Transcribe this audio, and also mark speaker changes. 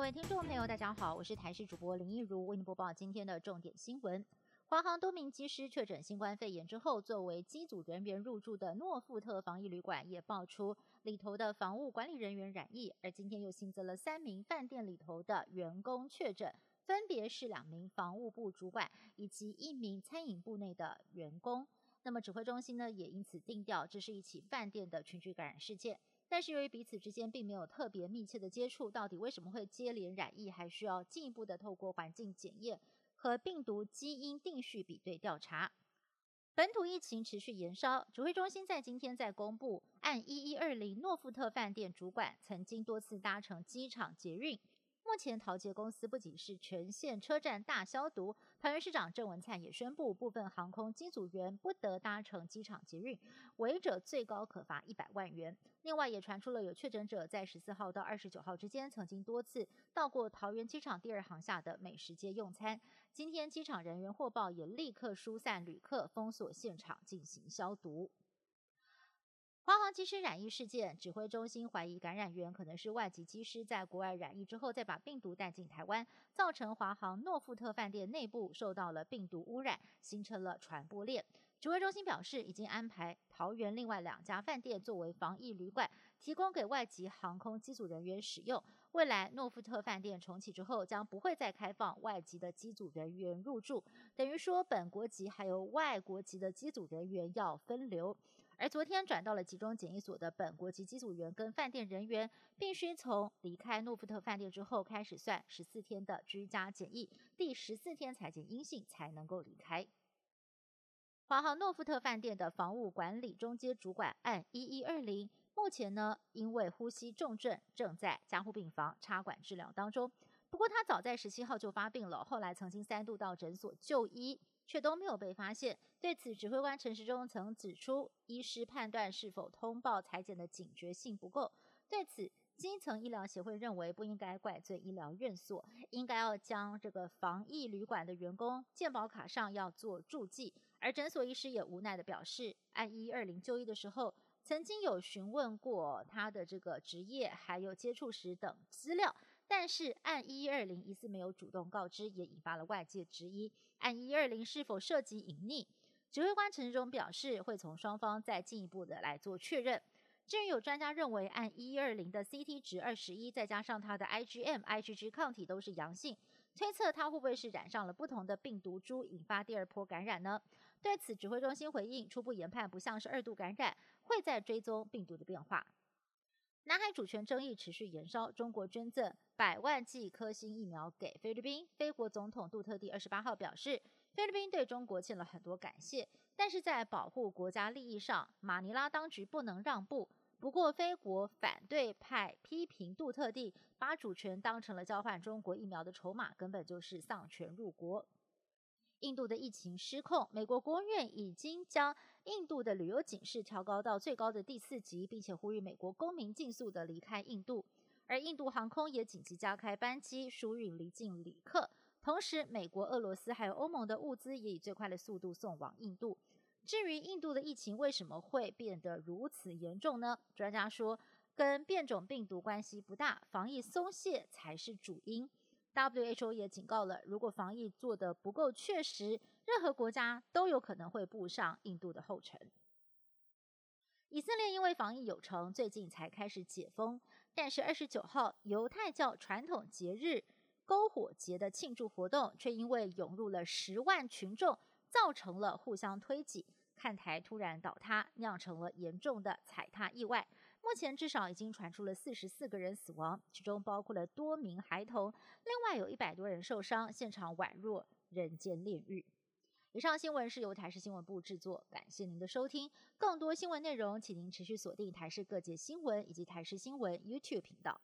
Speaker 1: 各位听众朋友，大家好，我是台视主播林一如，为您播报今天的重点新闻。华航多名机师确诊新冠肺炎之后，作为机组人员入住的诺富特防疫旅馆也爆出里头的房务管理人员染疫，而今天又新增了三名饭店里头的员工确诊，分别是两名房务部主管以及一名餐饮部内的员工。那么指挥中心呢，也因此定调这是一起饭店的群聚感染事件。但是由于彼此之间并没有特别密切的接触，到底为什么会接连染疫，还需要进一步的透过环境检验。和病毒基因定序比对调查，本土疫情持续延烧。指挥中心在今天在公布，按一一二零诺富特饭店主管曾经多次搭乘机场捷运。目前桃捷公司不仅是全线车站大消毒，桃园市长郑文灿也宣布，部分航空机组员不得搭乘机场捷运，违者最高可罚一百万元。另外也传出了有确诊者在十四号到二十九号之间，曾经多次到过桃园机场第二航下的美食街用餐。今天机场人员获报，也立刻疏散旅客，封锁现场进行消毒。华航机师染疫事件，指挥中心怀疑感染源可能是外籍机师在国外染疫之后，再把病毒带进台湾，造成华航诺富特饭店内部受到了病毒污染，形成了传播链。指挥中心表示，已经安排桃园另外两家饭店作为防疫旅馆，提供给外籍航空机组人员使用。未来诺富特饭店重启之后，将不会再开放外籍的机组人员入住，等于说本国籍还有外国籍的机组人员要分流。而昨天转到了集中检疫所的本国籍机组员跟饭店人员，必须从离开诺富特饭店之后开始算十四天的居家检疫，第十四天才检阴性才能够离开。华航诺富特饭店的房务管理中阶主管按一一二零，目前呢因为呼吸重症，正在加护病房插管治疗当中。不过他早在十七号就发病了，后来曾经三度到诊所就医，却都没有被发现。对此，指挥官陈时中曾指出，医师判断是否通报裁剪的警觉性不够。对此，基层医疗协会认为不应该怪罪医疗院所，应该要将这个防疫旅馆的员工健保卡上要做注记。而诊所医师也无奈的表示，按一二零就医的时候，曾经有询问过他的这个职业还有接触史等资料，但是按一一二零疑似没有主动告知，也引发了外界质疑，按一一二零是否涉及隐匿？指挥官陈时中表示，会从双方再进一步的来做确认。至于有专家认为，按一二零的 CT 值二十一，再加上他的 IgM、IgG 抗体都是阳性，推测他会不会是染上了不同的病毒株，引发第二波感染呢？对此，指挥中心回应，初步研判不像是二度感染，会在追踪病毒的变化。南海主权争议持续延烧，中国捐赠百万剂科兴疫苗给菲律宾，菲国总统杜特地二十八号表示，菲律宾对中国欠了很多感谢，但是在保护国家利益上，马尼拉当局不能让步。不过，菲国反对派批评杜特地把主权当成了交换中国疫苗的筹码，根本就是丧权辱国。印度的疫情失控，美国国务院已经将印度的旅游警示调高到最高的第四级，并且呼吁美国公民尽速的离开印度。而印度航空也紧急加开班机，疏运离境旅客。同时，美国、俄罗斯还有欧盟的物资也以最快的速度送往印度。至于印度的疫情为什么会变得如此严重呢？专家说，跟变种病毒关系不大，防疫松懈才是主因。WHO 也警告了，如果防疫做得不够确实，任何国家都有可能会步上印度的后尘。以色列因为防疫有成，最近才开始解封，但是二十九号犹太教传统节日篝火节的庆祝活动，却因为涌入了十万群众。造成了互相推挤，看台突然倒塌，酿成了严重的踩踏意外。目前至少已经传出了四十四个人死亡，其中包括了多名孩童，另外有一百多人受伤，现场宛若人间炼狱。以上新闻是由台视新闻部制作，感谢您的收听。更多新闻内容，请您持续锁定台视各界新闻以及台视新闻 YouTube 频道。